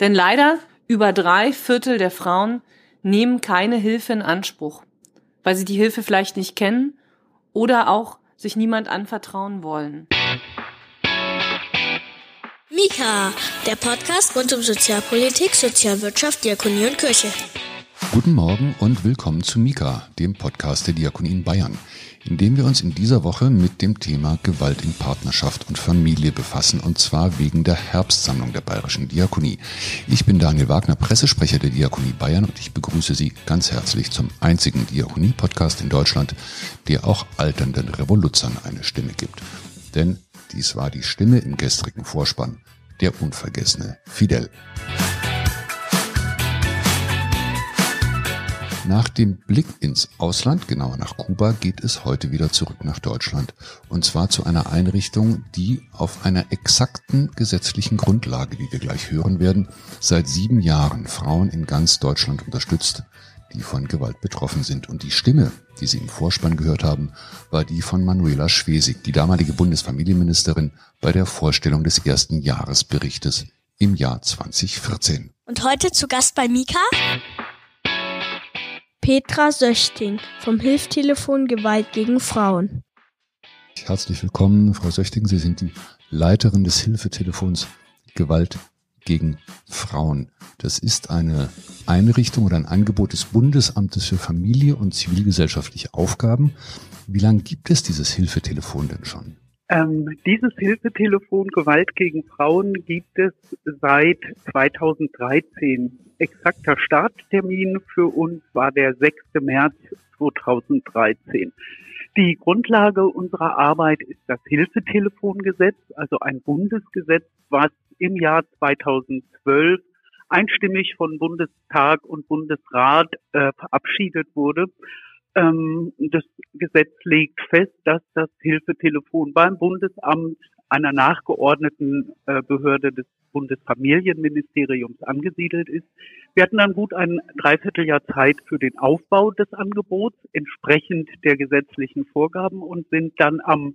Denn leider über drei Viertel der Frauen nehmen keine Hilfe in Anspruch, weil sie die Hilfe vielleicht nicht kennen oder auch sich niemand anvertrauen wollen. Mika, der Podcast rund um Sozialpolitik, Sozialwirtschaft, Diakonie und Kirche. Guten Morgen und willkommen zu Mika, dem Podcast der Diakonie in Bayern in dem wir uns in dieser Woche mit dem Thema Gewalt in Partnerschaft und Familie befassen, und zwar wegen der Herbstsammlung der Bayerischen Diakonie. Ich bin Daniel Wagner, Pressesprecher der Diakonie Bayern, und ich begrüße Sie ganz herzlich zum einzigen Diakonie-Podcast in Deutschland, der auch alternden Revoluzern eine Stimme gibt. Denn dies war die Stimme im gestrigen Vorspann, der unvergessene Fidel. Nach dem Blick ins Ausland, genauer nach Kuba, geht es heute wieder zurück nach Deutschland. Und zwar zu einer Einrichtung, die auf einer exakten gesetzlichen Grundlage, wie wir gleich hören werden, seit sieben Jahren Frauen in ganz Deutschland unterstützt, die von Gewalt betroffen sind. Und die Stimme, die Sie im Vorspann gehört haben, war die von Manuela Schwesig, die damalige Bundesfamilienministerin bei der Vorstellung des ersten Jahresberichtes im Jahr 2014. Und heute zu Gast bei Mika Petra Söchting vom Hilftelefon Gewalt gegen Frauen. Herzlich willkommen, Frau Söchting. Sie sind die Leiterin des Hilfetelefons Gewalt gegen Frauen. Das ist eine Einrichtung oder ein Angebot des Bundesamtes für Familie und zivilgesellschaftliche Aufgaben. Wie lange gibt es dieses Hilfetelefon denn schon? Ähm, dieses Hilfetelefon Gewalt gegen Frauen gibt es seit 2013. Exakter Starttermin für uns war der 6. März 2013. Die Grundlage unserer Arbeit ist das Hilfetelefongesetz, also ein Bundesgesetz, was im Jahr 2012 einstimmig von Bundestag und Bundesrat äh, verabschiedet wurde ähm, das Gesetz legt fest, dass das Hilfetelefon beim Bundesamt einer nachgeordneten äh, Behörde des Bundesfamilienministeriums angesiedelt ist. Wir hatten dann gut ein Dreivierteljahr Zeit für den Aufbau des Angebots entsprechend der gesetzlichen Vorgaben und sind dann am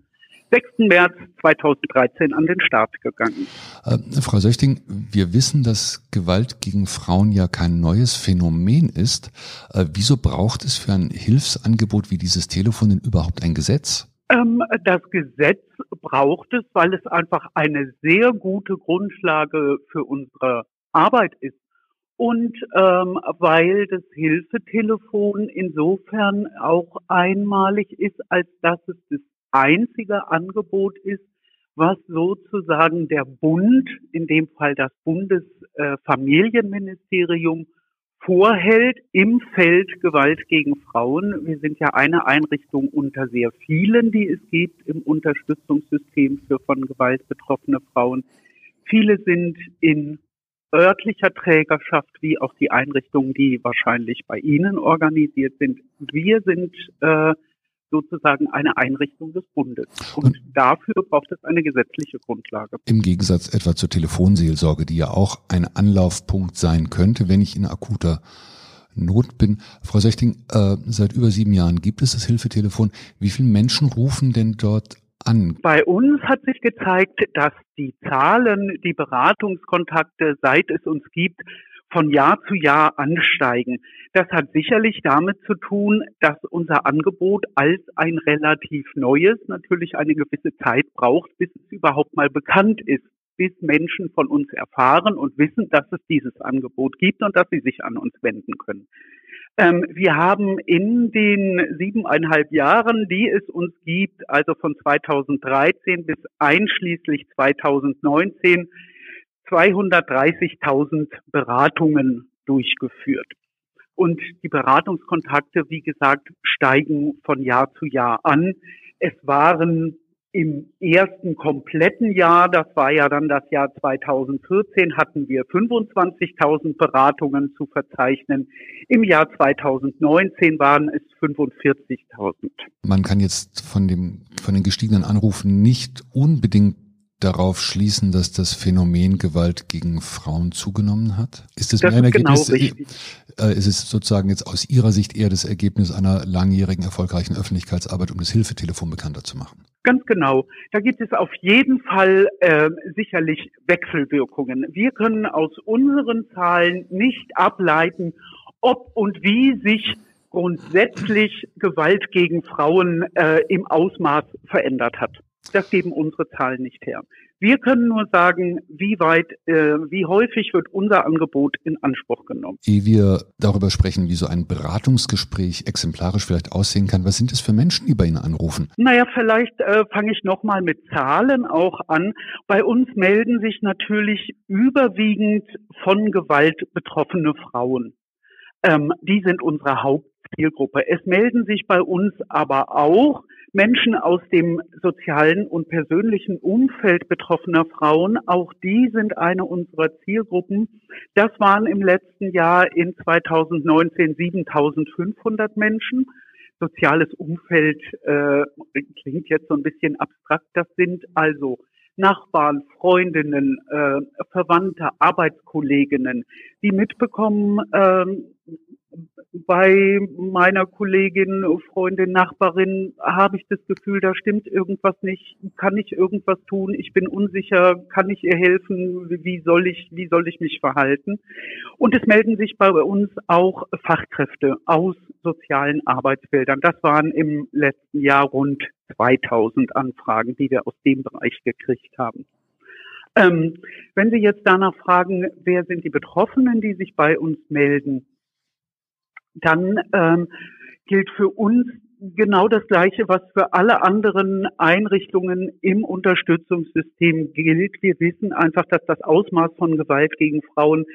6. März 2013 an den Start gegangen. Äh, Frau Söchting, wir wissen, dass Gewalt gegen Frauen ja kein neues Phänomen ist. Äh, wieso braucht es für ein Hilfsangebot wie dieses Telefon denn überhaupt ein Gesetz? Ähm, das Gesetz braucht es, weil es einfach eine sehr gute Grundlage für unsere Arbeit ist. Und ähm, weil das Hilfetelefon insofern auch einmalig ist, als dass es das einzige Angebot ist, was sozusagen der Bund, in dem Fall das Bundesfamilienministerium, vorhält im Feld Gewalt gegen Frauen. Wir sind ja eine Einrichtung unter sehr vielen, die es gibt im Unterstützungssystem für von Gewalt betroffene Frauen. Viele sind in örtlicher Trägerschaft wie auch die Einrichtungen, die wahrscheinlich bei Ihnen organisiert sind. Wir sind äh, sozusagen eine Einrichtung des Bundes. Und, und, dafür braucht es eine gesetzliche Grundlage. Im Gegensatz etwa zur Telefonseelsorge, die ja auch ein Anlaufpunkt sein könnte, wenn ich in akuter Not bin. Frau Sechting, äh, seit über sieben Jahren gibt es das Hilfetelefon. Wie viele Menschen rufen denn dort an? Bei uns hat sich gezeigt, dass die Zahlen, die Beratungskontakte, seit es uns gibt, von Jahr zu Jahr ansteigen. Das hat sicherlich damit zu tun, dass unser Angebot als ein relativ neues natürlich eine gewisse Zeit braucht, bis es überhaupt mal bekannt ist, bis Menschen von uns erfahren und wissen, dass es dieses Angebot gibt und dass sie sich an uns wenden können. Ähm, wir haben in den siebeneinhalb Jahren, die es uns gibt, also von 2013 bis einschließlich 2019, 230.000 Beratungen durchgeführt. Und die Beratungskontakte, wie gesagt, steigen von Jahr zu Jahr an. Es waren im ersten kompletten Jahr, das war ja dann das Jahr 2014, hatten wir 25.000 Beratungen zu verzeichnen. Im Jahr 2019 waren es 45.000. Man kann jetzt von dem, von den gestiegenen Anrufen nicht unbedingt darauf schließen, dass das Phänomen Gewalt gegen Frauen zugenommen hat? Ist das, das ein Ergebnis, genau richtig. Äh, ist es sozusagen jetzt aus Ihrer Sicht eher das Ergebnis einer langjährigen erfolgreichen Öffentlichkeitsarbeit, um das Hilfetelefon bekannter zu machen? Ganz genau. Da gibt es auf jeden Fall äh, sicherlich Wechselwirkungen. Wir können aus unseren Zahlen nicht ableiten, ob und wie sich grundsätzlich Gewalt gegen Frauen äh, im Ausmaß verändert hat. Das geben unsere Zahlen nicht her. Wir können nur sagen, wie weit, äh, wie häufig wird unser Angebot in Anspruch genommen. Ehe wir darüber sprechen, wie so ein Beratungsgespräch exemplarisch vielleicht aussehen kann, was sind es für Menschen, die bei Ihnen anrufen? Naja, vielleicht äh, fange ich nochmal mit Zahlen auch an. Bei uns melden sich natürlich überwiegend von Gewalt betroffene Frauen. Ähm, die sind unsere Hauptzielgruppe. Es melden sich bei uns aber auch Menschen aus dem sozialen und persönlichen Umfeld betroffener Frauen. Auch die sind eine unserer Zielgruppen. Das waren im letzten Jahr in 2019 7500 Menschen. Soziales Umfeld äh, klingt jetzt so ein bisschen abstrakt. Das sind also Nachbarn, Freundinnen, äh, Verwandte, Arbeitskolleginnen, die mitbekommen, äh, bei meiner Kollegin, Freundin, Nachbarin habe ich das Gefühl, da stimmt irgendwas nicht. Kann ich irgendwas tun? Ich bin unsicher. Kann ich ihr helfen? Wie soll ich, wie soll ich mich verhalten? Und es melden sich bei uns auch Fachkräfte aus sozialen Arbeitsfeldern. Das waren im letzten Jahr rund 2000 Anfragen, die wir aus dem Bereich gekriegt haben. Ähm, wenn Sie jetzt danach fragen, wer sind die Betroffenen, die sich bei uns melden, dann ähm, gilt für uns genau das Gleiche, was für alle anderen Einrichtungen im Unterstützungssystem gilt. Wir wissen einfach, dass das Ausmaß von Gewalt gegen Frauen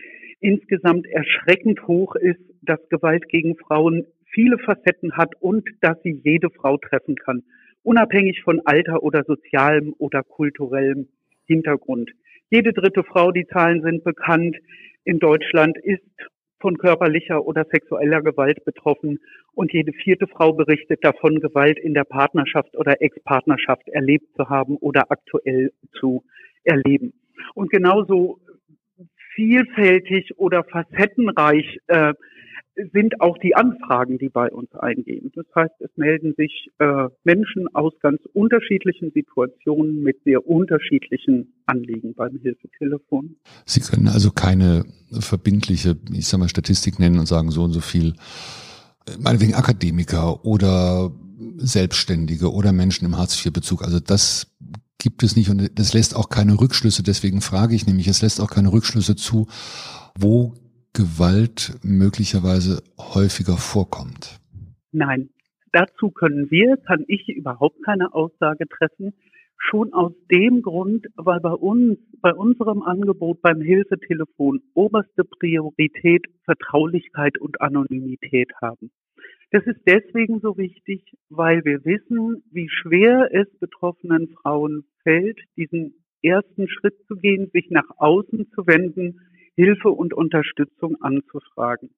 insgesamt erschreckend hoch ist, dass Gewalt gegen Frauen viele Facetten hat und dass sie jede Frau treffen kann, unabhängig von Alter oder sozialem oder kulturellem Hintergrund. Jede dritte Frau, die Zahlen sind bekannt, in Deutschland ist von körperlicher oder sexueller Gewalt betroffen und jede vierte Frau berichtet davon, Gewalt in der Partnerschaft oder Ex-Partnerschaft erlebt zu haben oder aktuell zu erleben. Und genauso vielfältig oder facettenreich äh, sind auch die Anfragen, die bei uns eingehen. Das heißt, es melden sich äh, Menschen aus ganz unterschiedlichen Situationen mit sehr unterschiedlichen Anliegen beim Hilfetelefon. Sie können also keine verbindliche, ich sag mal, Statistik nennen und sagen, so und so viel, äh, meinetwegen Akademiker oder Selbstständige oder Menschen im Hartz-IV-Bezug. Also das gibt es nicht und das lässt auch keine Rückschlüsse. Deswegen frage ich nämlich, es lässt auch keine Rückschlüsse zu, wo Gewalt möglicherweise häufiger vorkommt? Nein, dazu können wir, kann ich überhaupt keine Aussage treffen. Schon aus dem Grund, weil bei uns, bei unserem Angebot beim Hilfetelefon oberste Priorität Vertraulichkeit und Anonymität haben. Das ist deswegen so wichtig, weil wir wissen, wie schwer es betroffenen Frauen fällt, diesen ersten Schritt zu gehen, sich nach außen zu wenden, Hilfe und Unterstützung anzufragen.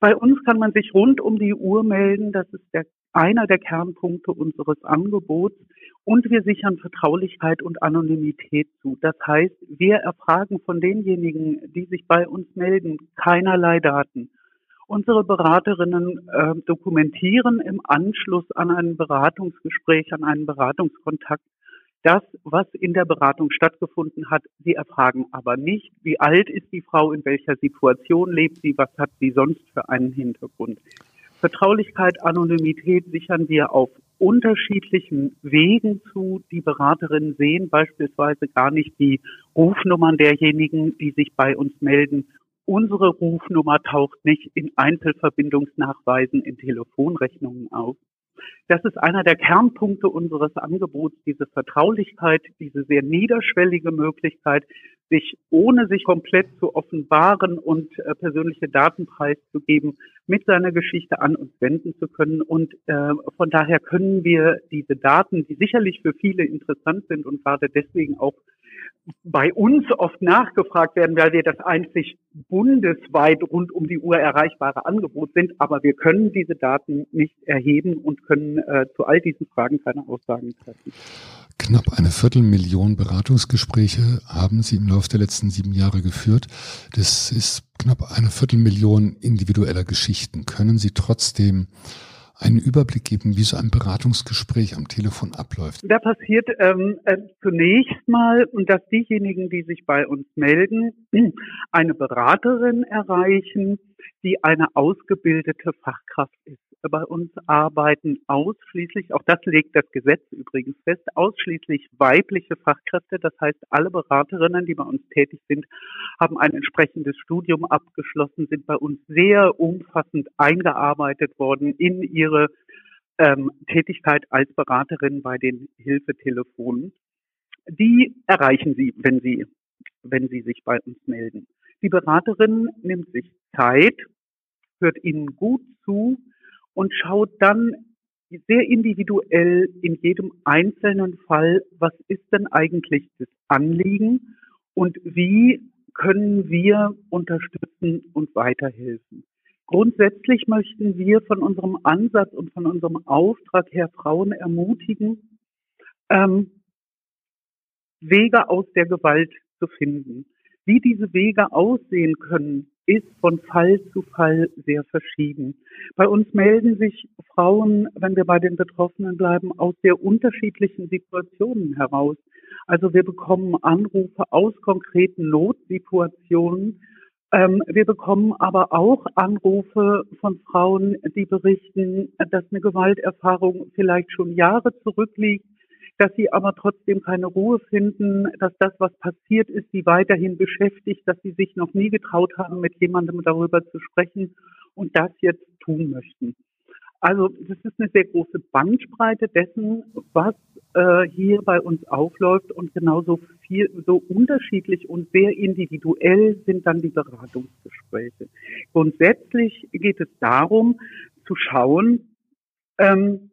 Bei uns kann man sich rund um die Uhr melden. Das ist der, einer der Kernpunkte unseres Angebots. Und wir sichern Vertraulichkeit und Anonymität zu. Das heißt, wir erfragen von denjenigen, die sich bei uns melden, keinerlei Daten. Unsere Beraterinnen äh, dokumentieren im Anschluss an ein Beratungsgespräch, an einen Beratungskontakt das, was in der Beratung stattgefunden hat. Sie erfragen aber nicht, wie alt ist die Frau, in welcher Situation lebt sie, was hat sie sonst für einen Hintergrund. Vertraulichkeit, Anonymität sichern wir auf unterschiedlichen Wegen zu. Die Beraterinnen sehen beispielsweise gar nicht die Rufnummern derjenigen, die sich bei uns melden. Unsere Rufnummer taucht nicht in Einzelverbindungsnachweisen in Telefonrechnungen auf. Das ist einer der Kernpunkte unseres Angebots, diese Vertraulichkeit, diese sehr niederschwellige Möglichkeit, sich ohne sich komplett zu offenbaren und äh, persönliche Daten preiszugeben, mit seiner Geschichte an uns wenden zu können. Und äh, von daher können wir diese Daten, die sicherlich für viele interessant sind und gerade deswegen auch bei uns oft nachgefragt werden, weil wir das einzig bundesweit rund um die Uhr erreichbare Angebot sind. Aber wir können diese Daten nicht erheben und können äh, zu all diesen Fragen keine Aussagen treffen. Knapp eine Viertelmillion Beratungsgespräche haben Sie im Laufe der letzten sieben Jahre geführt. Das ist knapp eine Viertelmillion individueller Geschichten. Können Sie trotzdem einen Überblick geben, wie so ein Beratungsgespräch am Telefon abläuft? Da passiert ähm, äh, zunächst mal, dass diejenigen, die sich bei uns melden, eine Beraterin erreichen, die eine ausgebildete Fachkraft ist. Bei uns arbeiten ausschließlich, auch das legt das Gesetz übrigens fest, ausschließlich weibliche Fachkräfte. Das heißt, alle Beraterinnen, die bei uns tätig sind, haben ein entsprechendes Studium abgeschlossen, sind bei uns sehr umfassend eingearbeitet worden in ihre ähm, Tätigkeit als Beraterin bei den Hilfetelefonen. Die erreichen Sie, wenn Sie, wenn Sie sich bei uns melden. Die Beraterin nimmt sich Zeit, hört Ihnen gut zu und schaut dann sehr individuell in jedem einzelnen Fall, was ist denn eigentlich das Anliegen und wie können wir unterstützen und weiterhelfen. Grundsätzlich möchten wir von unserem Ansatz und von unserem Auftrag her Frauen ermutigen, ähm, Wege aus der Gewalt zu finden. Wie diese Wege aussehen können, ist von Fall zu Fall sehr verschieden. Bei uns melden sich Frauen, wenn wir bei den Betroffenen bleiben, aus sehr unterschiedlichen Situationen heraus. Also wir bekommen Anrufe aus konkreten Notsituationen. Ähm, wir bekommen aber auch Anrufe von Frauen, die berichten, dass eine Gewalterfahrung vielleicht schon Jahre zurückliegt dass sie aber trotzdem keine Ruhe finden, dass das, was passiert ist, sie weiterhin beschäftigt, dass sie sich noch nie getraut haben, mit jemandem darüber zu sprechen und das jetzt tun möchten. Also das ist eine sehr große Bandbreite dessen, was äh, hier bei uns aufläuft und genauso viel, so unterschiedlich und sehr individuell sind dann die Beratungsgespräche. Grundsätzlich geht es darum, zu schauen, ähm,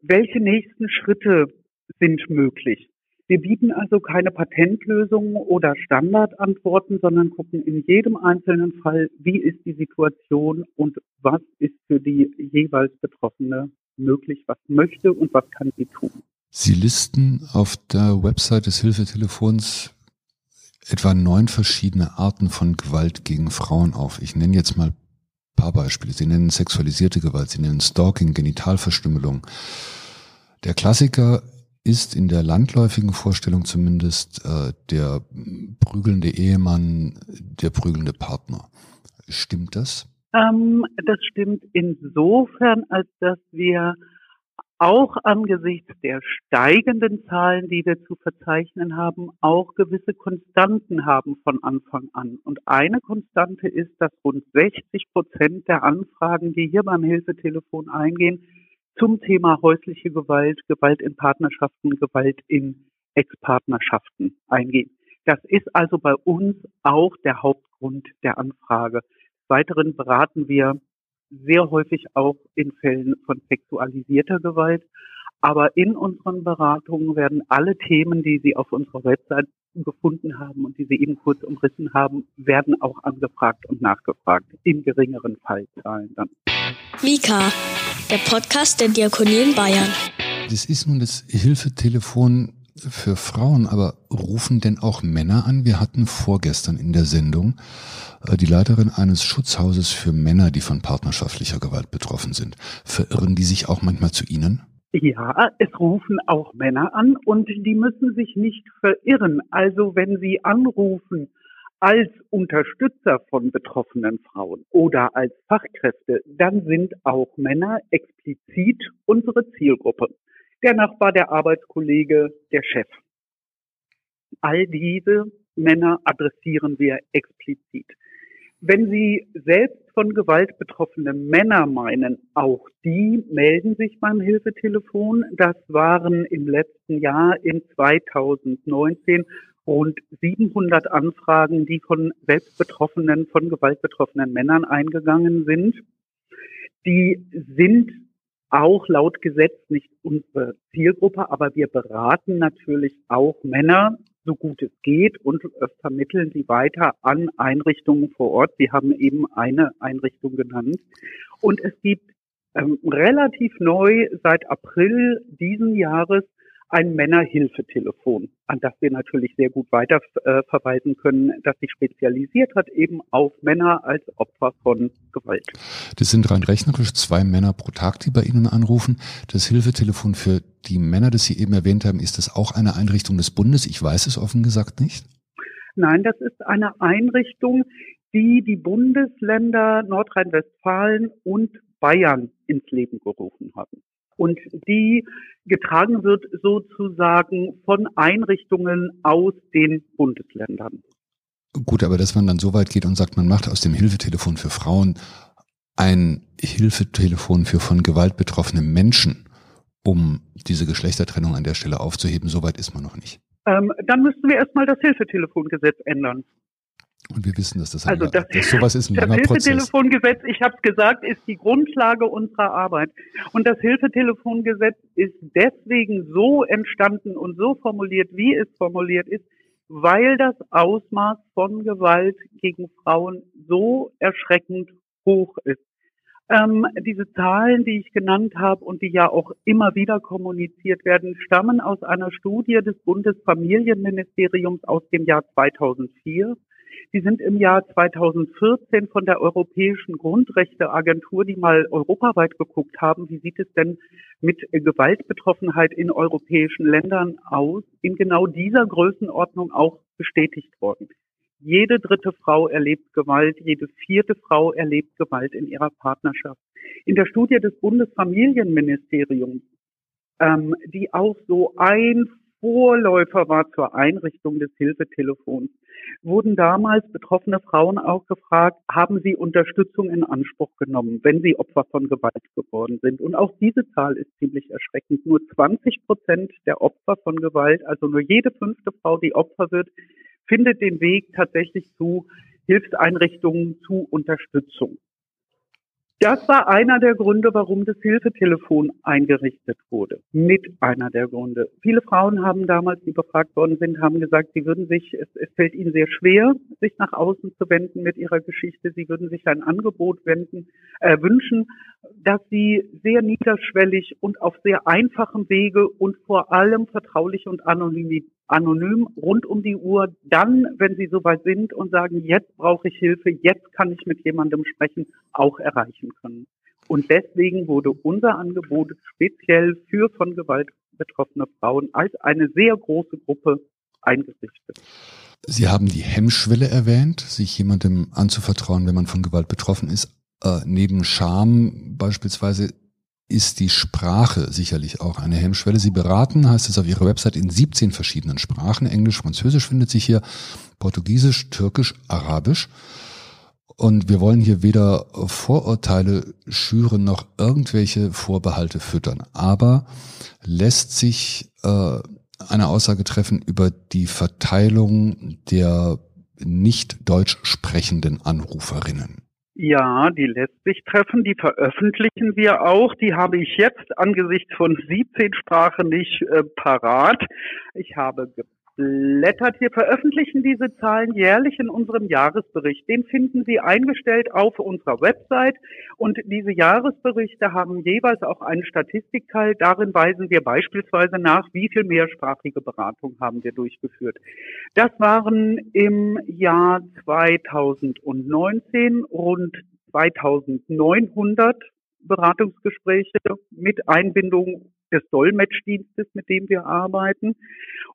welche nächsten Schritte sind möglich. Wir bieten also keine Patentlösungen oder Standardantworten, sondern gucken in jedem einzelnen Fall, wie ist die Situation und was ist für die jeweils Betroffene möglich, was möchte und was kann sie tun. Sie listen auf der Website des Hilfetelefons etwa neun verschiedene Arten von Gewalt gegen Frauen auf. Ich nenne jetzt mal ein paar Beispiele. Sie nennen sexualisierte Gewalt, Sie nennen Stalking, Genitalverstümmelung. Der Klassiker ist in der landläufigen Vorstellung zumindest äh, der prügelnde Ehemann, der prügelnde Partner. Stimmt das? Ähm, das stimmt insofern, als dass wir auch angesichts der steigenden Zahlen, die wir zu verzeichnen haben, auch gewisse Konstanten haben von Anfang an. Und eine Konstante ist, dass rund 60 Prozent der Anfragen, die hier beim Hilfetelefon eingehen, zum Thema häusliche Gewalt, Gewalt in Partnerschaften, Gewalt in Ex-Partnerschaften eingehen. Das ist also bei uns auch der Hauptgrund der Anfrage. Weiteren beraten wir sehr häufig auch in Fällen von sexualisierter Gewalt. Aber in unseren Beratungen werden alle Themen, die Sie auf unserer Website gefunden haben und die Sie eben kurz umrissen haben, werden auch angefragt und nachgefragt, in geringeren Fallzahlen dann. Mika, der Podcast der Diakonie in Bayern. Das ist nun das Hilfetelefon für Frauen, aber rufen denn auch Männer an? Wir hatten vorgestern in der Sendung äh, die Leiterin eines Schutzhauses für Männer, die von partnerschaftlicher Gewalt betroffen sind. Verirren die sich auch manchmal zu Ihnen? Ja, es rufen auch Männer an und die müssen sich nicht verirren. Also wenn sie anrufen als Unterstützer von betroffenen Frauen oder als Fachkräfte, dann sind auch Männer explizit unsere Zielgruppe. Der Nachbar, der Arbeitskollege, der Chef. All diese Männer adressieren wir explizit. Wenn Sie selbst von Gewalt betroffene Männer meinen, auch die melden sich beim Hilfetelefon. Das waren im letzten Jahr in 2019 rund 700 Anfragen, die von selbstbetroffenen, von gewaltbetroffenen Männern eingegangen sind. Die sind auch laut Gesetz nicht unsere Zielgruppe, aber wir beraten natürlich auch Männer so gut es geht und vermitteln sie weiter an Einrichtungen vor Ort. Sie haben eben eine Einrichtung genannt. Und es gibt ähm, relativ neu seit April diesen Jahres ein Männerhilfetelefon, an das wir natürlich sehr gut weiterverweisen äh, können, das sich spezialisiert hat eben auf Männer als Opfer von Gewalt. Das sind rein rechnerisch zwei Männer pro Tag, die bei Ihnen anrufen. Das Hilfetelefon für die Männer, das Sie eben erwähnt haben, ist das auch eine Einrichtung des Bundes? Ich weiß es offen gesagt nicht. Nein, das ist eine Einrichtung, die die Bundesländer Nordrhein-Westfalen und Bayern ins Leben gerufen haben und die getragen wird sozusagen von Einrichtungen aus den Bundesländern. Gut, aber dass man dann so weit geht und sagt, man macht aus dem Hilfetelefon für Frauen ein Hilfetelefon für von Gewalt betroffene Menschen, um diese Geschlechtertrennung an der Stelle aufzuheben, so weit ist man noch nicht. Ähm, dann müssten wir erstmal das Hilfetelefongesetz ändern. Und wir wissen, dass das, also das, dass sowas ist ein das Hilfetelefongesetz, ich habe es gesagt, ist die Grundlage unserer Arbeit. Und das Hilfetelefongesetz ist deswegen so entstanden und so formuliert, wie es formuliert ist, weil das Ausmaß von Gewalt gegen Frauen so erschreckend hoch ist. Ähm, diese Zahlen, die ich genannt habe und die ja auch immer wieder kommuniziert werden, stammen aus einer Studie des Bundesfamilienministeriums aus dem Jahr 2004. Die sind im Jahr 2014 von der Europäischen Grundrechteagentur, die mal europaweit geguckt haben, wie sieht es denn mit Gewaltbetroffenheit in europäischen Ländern aus, in genau dieser Größenordnung auch bestätigt worden. Jede dritte Frau erlebt Gewalt, jede vierte Frau erlebt Gewalt in ihrer Partnerschaft. In der Studie des Bundesfamilienministeriums, ähm, die auch so ein Vorläufer war zur Einrichtung des Hilfetelefons, wurden damals betroffene Frauen auch gefragt, haben sie Unterstützung in Anspruch genommen, wenn sie Opfer von Gewalt geworden sind. Und auch diese Zahl ist ziemlich erschreckend. Nur 20 Prozent der Opfer von Gewalt, also nur jede fünfte Frau, die Opfer wird, findet den Weg tatsächlich zu Hilfseinrichtungen, zu Unterstützung. Das war einer der Gründe, warum das Hilfetelefon eingerichtet wurde. Mit einer der Gründe. Viele Frauen haben damals, die befragt worden sind, haben gesagt, sie würden sich, es, es fällt ihnen sehr schwer, sich nach außen zu wenden mit ihrer Geschichte. Sie würden sich ein Angebot wenden, äh, wünschen, dass sie sehr niederschwellig und auf sehr einfachem Wege und vor allem vertraulich und anonym, anonym rund um die Uhr dann, wenn sie soweit sind und sagen, jetzt brauche ich Hilfe, jetzt kann ich mit jemandem sprechen, auch erreichen können. Und deswegen wurde unser Angebot speziell für von Gewalt betroffene Frauen als eine sehr große Gruppe eingerichtet. Sie haben die Hemmschwelle erwähnt, sich jemandem anzuvertrauen, wenn man von Gewalt betroffen ist. Äh, neben Scham beispielsweise ist die Sprache sicherlich auch eine Hemmschwelle. Sie beraten, heißt es auf Ihrer Website, in 17 verschiedenen Sprachen. Englisch, Französisch findet sich hier, Portugiesisch, Türkisch, Arabisch. Und wir wollen hier weder Vorurteile schüren noch irgendwelche Vorbehalte füttern. Aber lässt sich äh, eine Aussage treffen über die Verteilung der nicht deutsch sprechenden Anruferinnen? Ja, die lässt sich treffen, die veröffentlichen wir auch. Die habe ich jetzt angesichts von 17 Sprachen nicht äh, parat. Ich habe blättert. Wir veröffentlichen diese Zahlen jährlich in unserem Jahresbericht. Den finden Sie eingestellt auf unserer Website. Und diese Jahresberichte haben jeweils auch einen Statistikteil. Darin weisen wir beispielsweise nach, wie viel mehrsprachige Beratung haben wir durchgeführt. Das waren im Jahr 2019 rund 2900 Beratungsgespräche mit Einbindung des Dolmetschdienstes, mit dem wir arbeiten.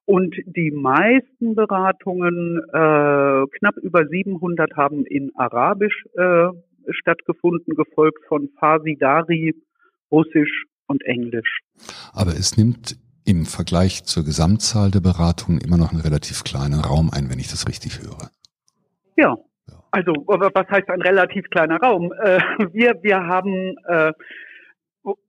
Und die meisten Beratungen, äh, knapp über 700, haben in Arabisch äh, stattgefunden, gefolgt von Farsi, Dari, Russisch und Englisch. Aber es nimmt im Vergleich zur Gesamtzahl der Beratungen immer noch einen relativ kleinen Raum ein, wenn ich das richtig höre. Ja, also was heißt ein relativ kleiner Raum? Äh, wir, wir haben äh,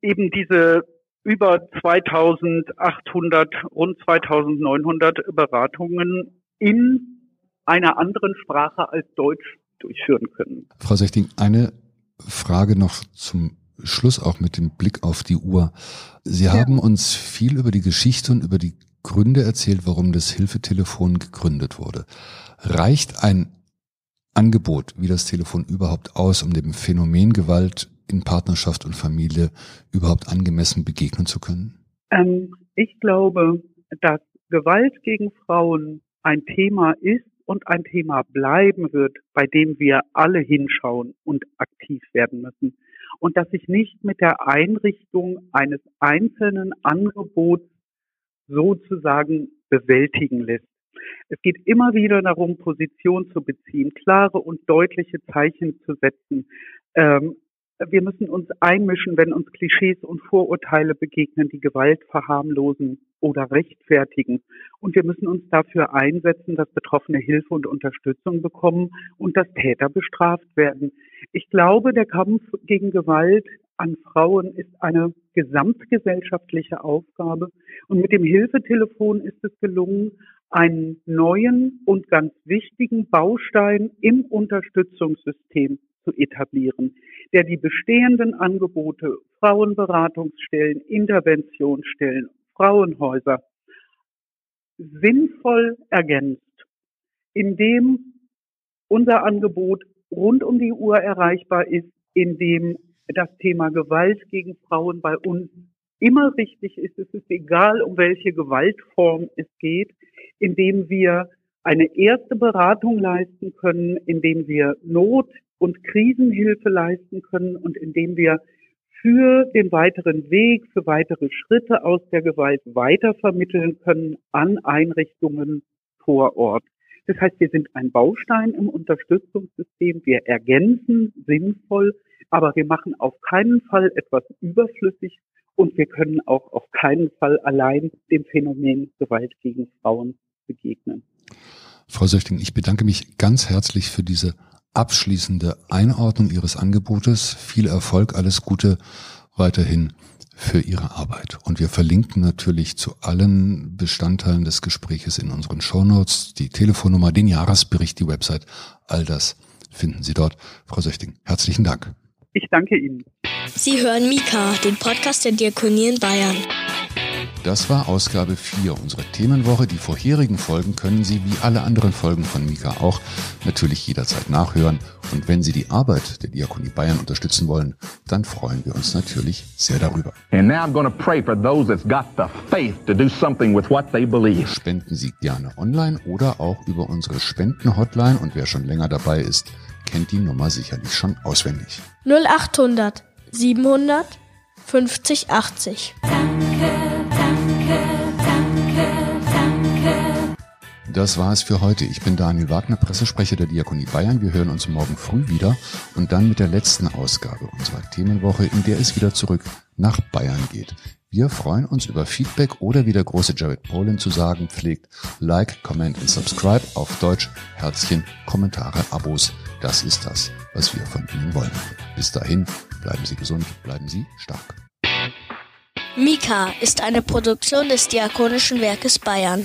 eben diese über 2800, rund 2900 Beratungen in einer anderen Sprache als Deutsch durchführen können. Frau Sechting, eine Frage noch zum Schluss auch mit dem Blick auf die Uhr. Sie ja. haben uns viel über die Geschichte und über die Gründe erzählt, warum das Hilfetelefon gegründet wurde. Reicht ein Angebot wie das Telefon überhaupt aus, um dem Phänomen Gewalt in Partnerschaft und Familie überhaupt angemessen begegnen zu können? Ähm, ich glaube, dass Gewalt gegen Frauen ein Thema ist und ein Thema bleiben wird, bei dem wir alle hinschauen und aktiv werden müssen. Und dass sich nicht mit der Einrichtung eines einzelnen Angebots sozusagen bewältigen lässt. Es geht immer wieder darum, Position zu beziehen, klare und deutliche Zeichen zu setzen. Ähm, wir müssen uns einmischen, wenn uns Klischees und Vorurteile begegnen, die Gewalt verharmlosen oder rechtfertigen. Und wir müssen uns dafür einsetzen, dass Betroffene Hilfe und Unterstützung bekommen und dass Täter bestraft werden. Ich glaube, der Kampf gegen Gewalt an Frauen ist eine gesamtgesellschaftliche Aufgabe. Und mit dem Hilfetelefon ist es gelungen, einen neuen und ganz wichtigen Baustein im Unterstützungssystem zu etablieren, der die bestehenden Angebote, Frauenberatungsstellen, Interventionsstellen, Frauenhäuser sinnvoll ergänzt, indem unser Angebot rund um die Uhr erreichbar ist, indem das Thema Gewalt gegen Frauen bei uns immer richtig ist. Es ist egal, um welche Gewaltform es geht, indem wir eine erste Beratung leisten können, indem wir Not- und Krisenhilfe leisten können und indem wir für den weiteren Weg, für weitere Schritte aus der Gewalt weitervermitteln können an Einrichtungen vor Ort. Das heißt, wir sind ein Baustein im Unterstützungssystem. Wir ergänzen sinnvoll, aber wir machen auf keinen Fall etwas überflüssig und wir können auch auf keinen Fall allein dem Phänomen Gewalt gegen Frauen begegnen. Frau Söchting, ich bedanke mich ganz herzlich für diese abschließende Einordnung Ihres Angebotes. Viel Erfolg, alles Gute weiterhin für Ihre Arbeit. Und wir verlinken natürlich zu allen Bestandteilen des Gespräches in unseren Shownotes, die Telefonnummer, den Jahresbericht, die Website, all das finden Sie dort. Frau Söchting, herzlichen Dank. Ich danke Ihnen. Sie hören Mika, den Podcast der Diakonie in Bayern. Das war Ausgabe 4 unserer Themenwoche. Die vorherigen Folgen können Sie wie alle anderen Folgen von Mika auch natürlich jederzeit nachhören. Und wenn Sie die Arbeit der Diakonie Bayern unterstützen wollen, dann freuen wir uns natürlich sehr darüber. Spenden Sie gerne online oder auch über unsere Spenden-Hotline. Und wer schon länger dabei ist, kennt die Nummer sicherlich schon auswendig. 0800 700 50 80. Danke. Das war es für heute. Ich bin Daniel Wagner, Pressesprecher der Diakonie Bayern. Wir hören uns morgen früh wieder und dann mit der letzten Ausgabe unserer Themenwoche, in der es wieder zurück nach Bayern geht. Wir freuen uns über Feedback oder wie der große Jared Polin zu sagen pflegt, Like, Comment und Subscribe auf Deutsch, Herzchen, Kommentare, Abos. Das ist das, was wir von Ihnen wollen. Bis dahin, bleiben Sie gesund, bleiben Sie stark. Mika ist eine Produktion des Diakonischen Werkes Bayern.